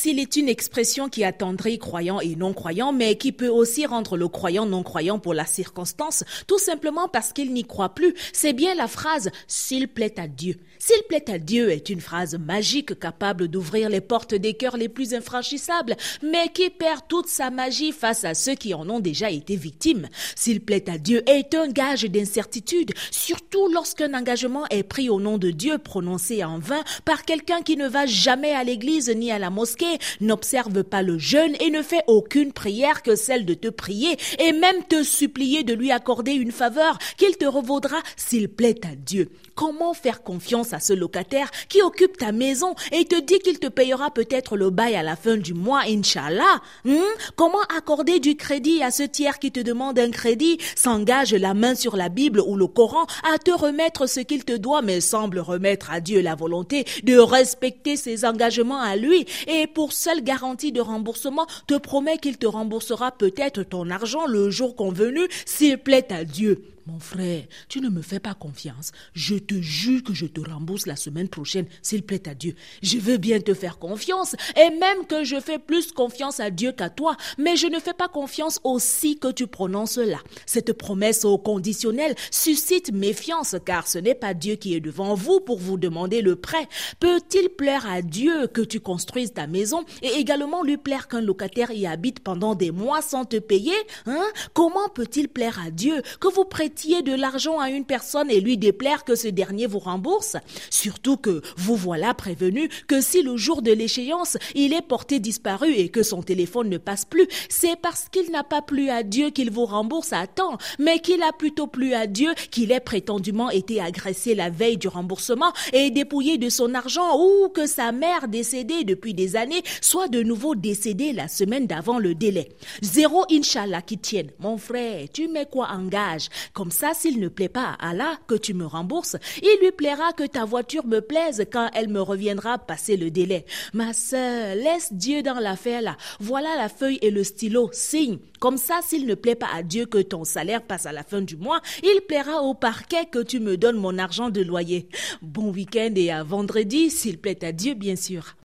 S'il est une expression qui attendrit croyants et non-croyants, mais qui peut aussi rendre le croyant non-croyant pour la circonstance, tout simplement parce qu'il n'y croit plus, c'est bien la phrase « s'il plaît à Dieu ». S'il plaît à Dieu est une phrase magique capable d'ouvrir les portes des cœurs les plus infranchissables, mais qui perd toute sa magie face à ceux qui en ont déjà été victimes. S'il plaît à Dieu est un gage d'incertitude, surtout lorsqu'un engagement est pris au nom de Dieu prononcé en vain par quelqu'un qui ne va jamais à l'église ni à la mosquée, n'observe pas le jeûne et ne fait aucune prière que celle de te prier et même te supplier de lui accorder une faveur qu'il te revaudra s'il plaît à Dieu. Comment faire confiance à ce locataire qui occupe ta maison et te dit qu'il te payera peut-être le bail à la fin du mois, Inch'Allah? Hmm? Comment accorder du crédit à ce tiers qui te demande un crédit, s'engage la main sur la Bible ou le Coran à te remettre ce qu'il te doit mais semble remettre à Dieu la volonté de respecter ses engagements à lui et pour seule garantie de remboursement te promet qu'il te remboursera peut-être ton argent le jour convenu s'il plaît à Dieu. Mon frère, tu ne me fais pas confiance. Je te jure que je te rembourse la semaine prochaine, s'il plaît à Dieu. Je veux bien te faire confiance, et même que je fais plus confiance à Dieu qu'à toi, mais je ne fais pas confiance aussi que tu prononces là. Cette promesse au conditionnel suscite méfiance, car ce n'est pas Dieu qui est devant vous pour vous demander le prêt. Peut-il plaire à Dieu que tu construises ta maison et également lui plaire qu'un locataire y habite pendant des mois sans te payer? Hein? Comment peut-il plaire à Dieu que vous prêtez de l'argent à une personne et lui déplaire que ce dernier vous rembourse Surtout que vous voilà prévenu que si le jour de l'échéance, il est porté disparu et que son téléphone ne passe plus, c'est parce qu'il n'a pas plu à Dieu qu'il vous rembourse à temps, mais qu'il a plutôt plu à Dieu qu'il ait prétendument été agressé la veille du remboursement et dépouillé de son argent ou que sa mère décédée depuis des années soit de nouveau décédée la semaine d'avant le délai. Zéro Inch'Allah qui tienne. Mon frère, tu mets quoi en gage? Comme ça, s'il ne plaît pas à Allah que tu me rembourses, il lui plaira que ta voiture me plaise quand elle me reviendra passer le délai. Ma sœur, laisse Dieu dans l'affaire là. Voilà la feuille et le stylo. Signe. Comme ça, s'il ne plaît pas à Dieu que ton salaire passe à la fin du mois, il plaira au parquet que tu me donnes mon argent de loyer. Bon week-end et à vendredi, s'il plaît à Dieu, bien sûr.